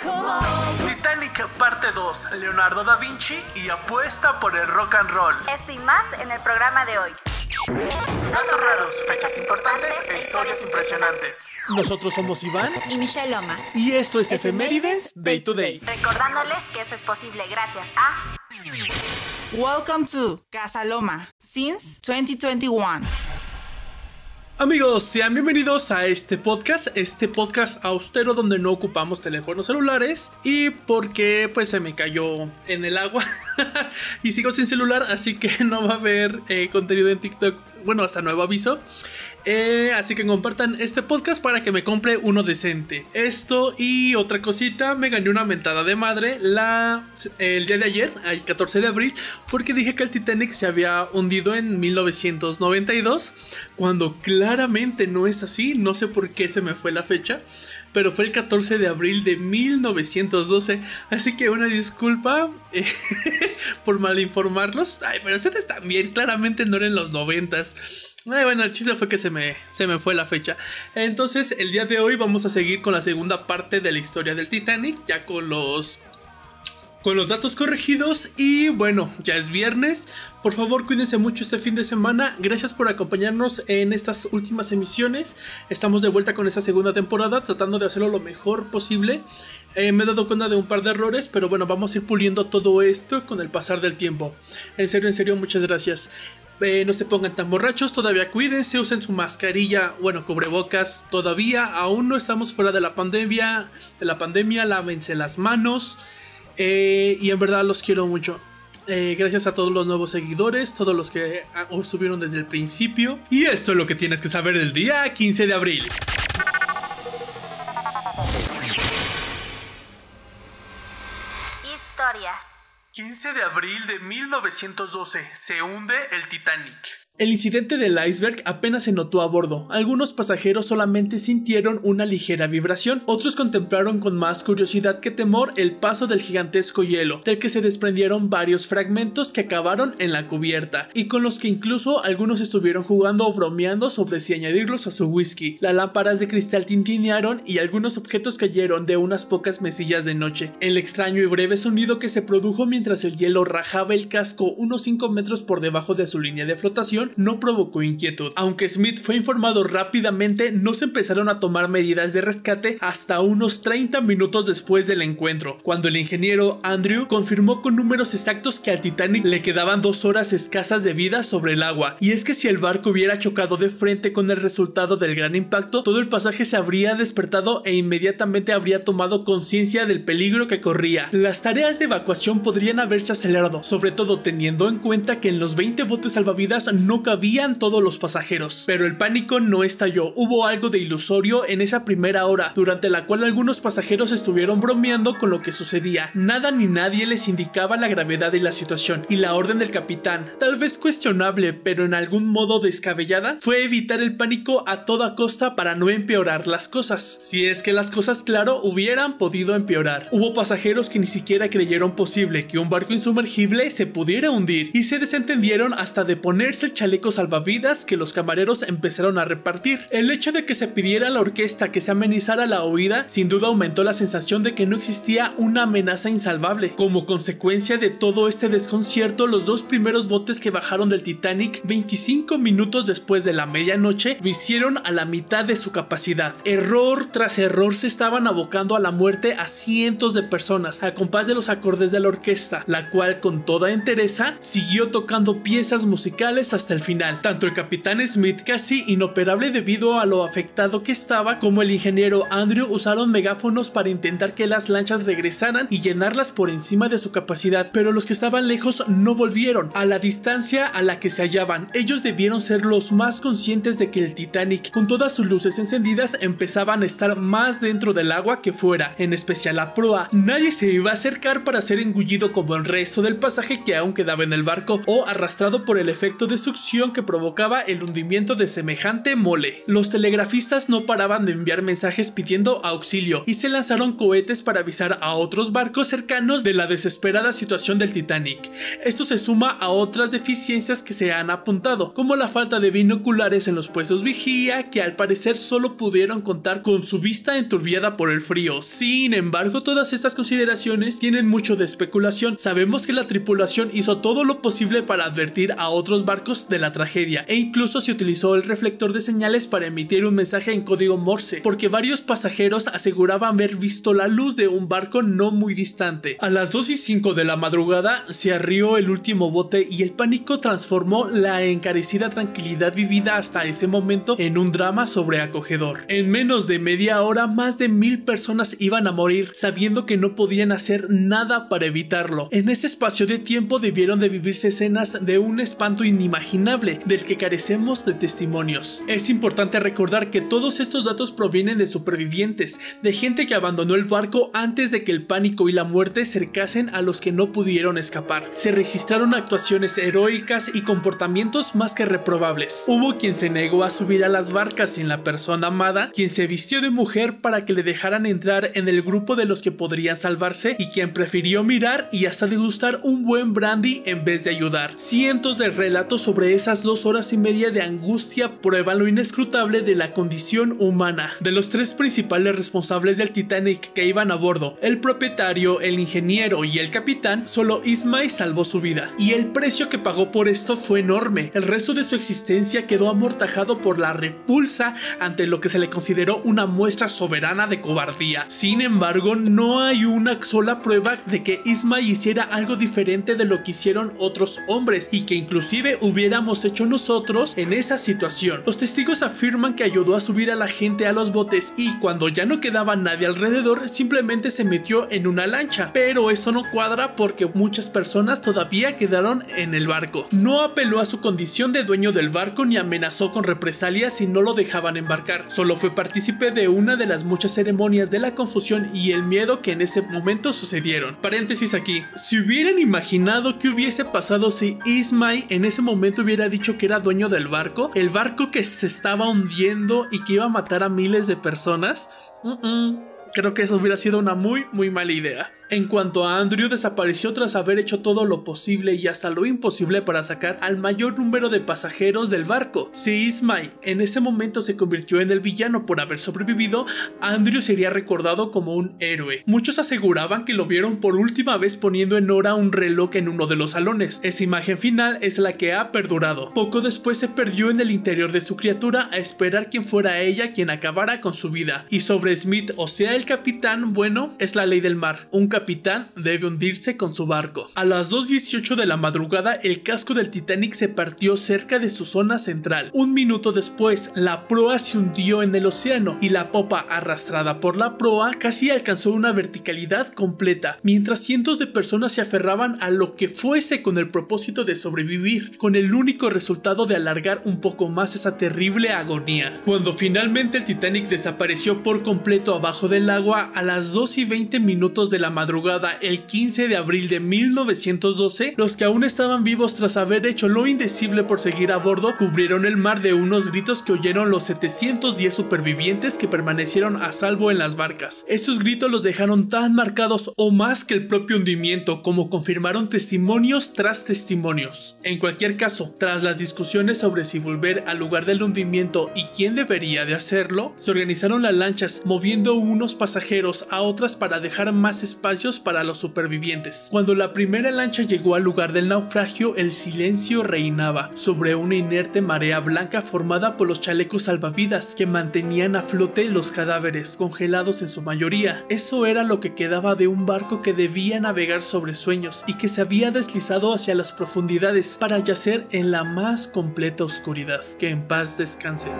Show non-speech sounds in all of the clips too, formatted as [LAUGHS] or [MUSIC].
Titanic parte 2, Leonardo da Vinci y apuesta por el rock and roll. Esto y más en el programa de hoy. Datos raros, fechas importantes e historias impresionantes. Nosotros somos Iván Y Michelle Loma. y esto es Efemérides Day to Day. Recordándoles que esto es posible gracias a Welcome to Casa Loma since 2021. Amigos, sean bienvenidos a este podcast, este podcast austero donde no ocupamos teléfonos celulares y porque pues se me cayó en el agua [LAUGHS] y sigo sin celular, así que [LAUGHS] no va a haber eh, contenido en TikTok, bueno, hasta nuevo aviso. Eh, así que compartan este podcast para que me compre uno decente. Esto y otra cosita, me gané una mentada de madre la, el día de ayer, el 14 de abril, porque dije que el Titanic se había hundido en 1992, cuando claramente no es así, no sé por qué se me fue la fecha. Pero fue el 14 de abril de 1912. Así que una disculpa eh, [LAUGHS] por malinformarlos. Ay, pero ustedes también, claramente no eran los noventas. Ay, bueno, el chiste fue que se me, se me fue la fecha. Entonces, el día de hoy vamos a seguir con la segunda parte de la historia del Titanic, ya con los con los datos corregidos y bueno, ya es viernes. Por favor, cuídense mucho este fin de semana. Gracias por acompañarnos en estas últimas emisiones. Estamos de vuelta con esta segunda temporada, tratando de hacerlo lo mejor posible. Eh, me he dado cuenta de un par de errores, pero bueno, vamos a ir puliendo todo esto con el pasar del tiempo. En serio, en serio, muchas gracias. Eh, no se pongan tan borrachos, todavía cuídense, usen su mascarilla, bueno, cubrebocas, todavía aún no estamos fuera de la pandemia, de la pandemia, lávense las manos. Eh, y en verdad los quiero mucho. Eh, gracias a todos los nuevos seguidores, todos los que ah, subieron desde el principio. Y esto es lo que tienes que saber del día 15 de abril. Historia. 15 de abril de 1912, se hunde el Titanic. El incidente del iceberg apenas se notó a bordo. Algunos pasajeros solamente sintieron una ligera vibración, otros contemplaron con más curiosidad que temor el paso del gigantesco hielo, del que se desprendieron varios fragmentos que acabaron en la cubierta, y con los que incluso algunos estuvieron jugando o bromeando sobre si añadirlos a su whisky. Las lámparas de cristal tintinearon y algunos objetos cayeron de unas pocas mesillas de noche. El extraño y breve sonido que se produjo mientras el hielo rajaba el casco unos 5 metros por debajo de su línea de flotación no provocó inquietud. Aunque Smith fue informado rápidamente, no se empezaron a tomar medidas de rescate hasta unos 30 minutos después del encuentro, cuando el ingeniero Andrew confirmó con números exactos que al Titanic le quedaban dos horas escasas de vida sobre el agua. Y es que si el barco hubiera chocado de frente con el resultado del gran impacto, todo el pasaje se habría despertado e inmediatamente habría tomado conciencia del peligro que corría. Las tareas de evacuación podrían haberse acelerado, sobre todo teniendo en cuenta que en los 20 botes salvavidas no cabían todos los pasajeros. Pero el pánico no estalló, hubo algo de ilusorio en esa primera hora, durante la cual algunos pasajeros estuvieron bromeando con lo que sucedía. Nada ni nadie les indicaba la gravedad de la situación, y la orden del capitán, tal vez cuestionable, pero en algún modo descabellada, fue evitar el pánico a toda costa para no empeorar las cosas. Si es que las cosas, claro, hubieran podido empeorar. Hubo pasajeros que ni siquiera creyeron posible que un barco insumergible se pudiera hundir, y se desentendieron hasta de ponerse el chaleco salvavidas que los camareros empezaron a repartir. El hecho de que se pidiera a la orquesta que se amenizara la oída sin duda aumentó la sensación de que no existía una amenaza insalvable. Como consecuencia de todo este desconcierto, los dos primeros botes que bajaron del Titanic 25 minutos después de la medianoche lo hicieron a la mitad de su capacidad. Error tras error se estaban abocando a la muerte a cientos de personas al compás de los acordes de la orquesta, la cual con toda entereza siguió tocando piezas musicales hasta el final. Tanto el capitán Smith, casi inoperable debido a lo afectado que estaba, como el ingeniero Andrew usaron megáfonos para intentar que las lanchas regresaran y llenarlas por encima de su capacidad, pero los que estaban lejos no volvieron a la distancia a la que se hallaban. Ellos debieron ser los más conscientes de que el Titanic, con todas sus luces encendidas, empezaban a estar más dentro del agua que fuera, en especial a proa. Nadie se iba a acercar para ser engullido como el resto del pasaje que aún quedaba en el barco o arrastrado por el efecto de succión que provocaba el hundimiento de semejante mole. Los telegrafistas no paraban de enviar mensajes pidiendo auxilio y se lanzaron cohetes para avisar a otros barcos cercanos de la desesperada situación del Titanic. Esto se suma a otras deficiencias que se han apuntado, como la falta de binoculares en los puestos vigía, que al parecer solo pudieron contar con su vista enturbiada por el frío. Sin embargo, todas estas consideraciones tienen mucho de especulación. Sabemos que la tripulación hizo todo lo posible para advertir a otros barcos de la tragedia e incluso se utilizó el reflector de señales para emitir un mensaje en código Morse, porque varios pasajeros aseguraban haber visto la luz de un barco no muy distante. A las 2 y 5 de la madrugada se arrió el último bote y el pánico transformó la encarecida tranquilidad vivida hasta ese momento en un drama sobreacogedor. En menos de media hora más de mil personas iban a morir sabiendo que no podían hacer nada para evitarlo. En ese espacio de tiempo debieron de vivirse escenas de un espanto inimaginable del que carecemos de testimonios. Es importante recordar que todos estos datos provienen de supervivientes, de gente que abandonó el barco antes de que el pánico y la muerte cercasen a los que no pudieron escapar. Se registraron actuaciones heroicas y comportamientos más que reprobables. Hubo quien se negó a subir a las barcas sin la persona amada, quien se vistió de mujer para que le dejaran entrar en el grupo de los que podrían salvarse y quien prefirió mirar y hasta degustar un buen brandy en vez de ayudar. Cientos de relatos sobre esas dos horas y media de angustia prueban lo inescrutable de la condición humana. De los tres principales responsables del Titanic que iban a bordo, el propietario, el ingeniero y el capitán, solo Ismay salvó su vida. Y el precio que pagó por esto fue enorme. El resto de su existencia quedó amortajado por la repulsa ante lo que se le consideró una muestra soberana de cobardía. Sin embargo, no hay una sola prueba de que Ismay hiciera algo diferente de lo que hicieron otros hombres y que inclusive hubiéramos hecho nosotros en esa situación. Los testigos afirman que ayudó a subir a la gente a los botes y cuando ya no quedaba nadie alrededor simplemente se metió en una lancha. Pero eso no cuadra porque muchas personas todavía quedaron en el barco. No apeló a su condición de dueño del barco ni amenazó con represalias si no lo dejaban embarcar. Solo fue partícipe de una de las muchas ceremonias de la confusión y el miedo que en ese momento sucedieron. Paréntesis aquí. Si hubieran imaginado qué hubiese pasado si Ismay en ese momento hubiera dicho que era dueño del barco, el barco que se estaba hundiendo y que iba a matar a miles de personas, creo que eso hubiera sido una muy, muy mala idea. En cuanto a Andrew, desapareció tras haber hecho todo lo posible y hasta lo imposible para sacar al mayor número de pasajeros del barco. Si Ismay en ese momento se convirtió en el villano por haber sobrevivido, Andrew sería recordado como un héroe. Muchos aseguraban que lo vieron por última vez poniendo en hora un reloj en uno de los salones. Esa imagen final es la que ha perdurado. Poco después se perdió en el interior de su criatura a esperar quien fuera ella quien acabara con su vida. Y sobre Smith, o sea el capitán, bueno, es la ley del mar. Un debe hundirse con su barco. A las 2.18 de la madrugada, el casco del Titanic se partió cerca de su zona central. Un minuto después, la proa se hundió en el océano y la popa arrastrada por la proa casi alcanzó una verticalidad completa, mientras cientos de personas se aferraban a lo que fuese con el propósito de sobrevivir, con el único resultado de alargar un poco más esa terrible agonía. Cuando finalmente el Titanic desapareció por completo abajo del agua a las 2 y 20 minutos de la madrugada, el 15 de abril de 1912, los que aún estaban vivos tras haber hecho lo indecible por seguir a bordo, cubrieron el mar de unos gritos que oyeron los 710 supervivientes que permanecieron a salvo en las barcas. Esos gritos los dejaron tan marcados o más que el propio hundimiento, como confirmaron testimonios tras testimonios. En cualquier caso, tras las discusiones sobre si volver al lugar del hundimiento y quién debería de hacerlo, se organizaron las lanchas, moviendo unos pasajeros a otras para dejar más espacio para los supervivientes. Cuando la primera lancha llegó al lugar del naufragio, el silencio reinaba sobre una inerte marea blanca formada por los chalecos salvavidas que mantenían a flote los cadáveres, congelados en su mayoría. Eso era lo que quedaba de un barco que debía navegar sobre sueños y que se había deslizado hacia las profundidades para yacer en la más completa oscuridad. Que en paz descanse.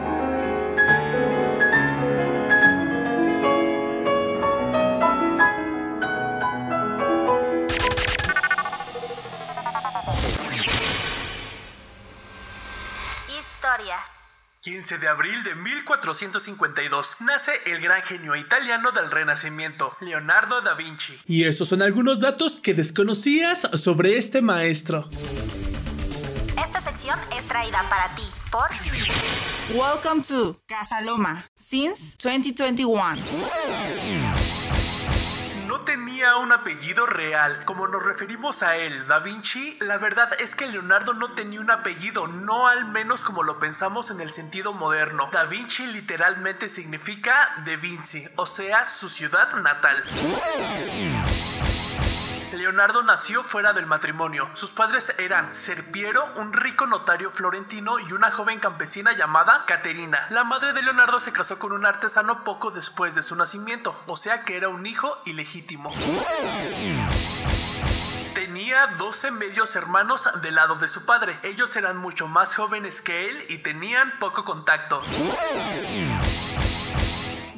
15 de abril de 1452 nace el gran genio italiano del Renacimiento, Leonardo da Vinci. Y estos son algunos datos que desconocías sobre este maestro. Esta sección es traída para ti por Welcome to Casa Loma since 2021. Un apellido real. Como nos referimos a él, Da Vinci, la verdad es que Leonardo no tenía un apellido, no al menos como lo pensamos en el sentido moderno. Da Vinci literalmente significa De Vinci, o sea, su ciudad natal. Leonardo nació fuera del matrimonio. Sus padres eran Serpiero, un rico notario florentino, y una joven campesina llamada Caterina. La madre de Leonardo se casó con un artesano poco después de su nacimiento, o sea que era un hijo ilegítimo. Tenía 12 medios hermanos del lado de su padre. Ellos eran mucho más jóvenes que él y tenían poco contacto.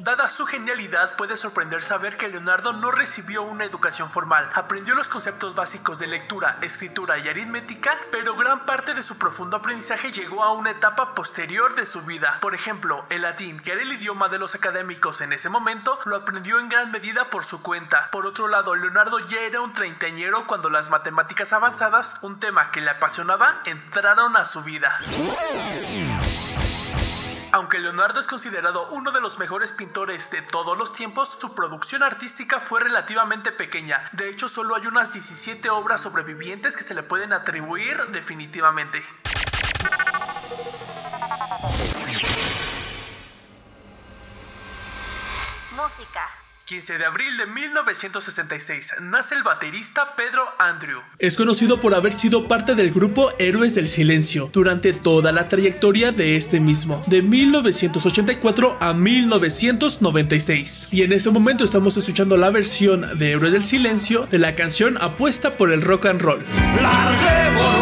Dada su genialidad, puede sorprender saber que Leonardo no recibió una educación formal. Aprendió los conceptos básicos de lectura, escritura y aritmética, pero gran parte de su profundo aprendizaje llegó a una etapa posterior de su vida. Por ejemplo, el latín, que era el idioma de los académicos en ese momento, lo aprendió en gran medida por su cuenta. Por otro lado, Leonardo ya era un treintañero cuando las matemáticas avanzadas, un tema que le apasionaba, entraron a su vida. Aunque Leonardo es considerado uno de los mejores pintores de todos los tiempos, su producción artística fue relativamente pequeña. De hecho, solo hay unas 17 obras sobrevivientes que se le pueden atribuir definitivamente. música. 15 de abril de 1966 nace el baterista Pedro Andrew. Es conocido por haber sido parte del grupo Héroes del Silencio durante toda la trayectoria de este mismo, de 1984 a 1996. Y en ese momento estamos escuchando la versión de Héroes del Silencio de la canción Apuesta por el Rock and Roll. Larguémonos,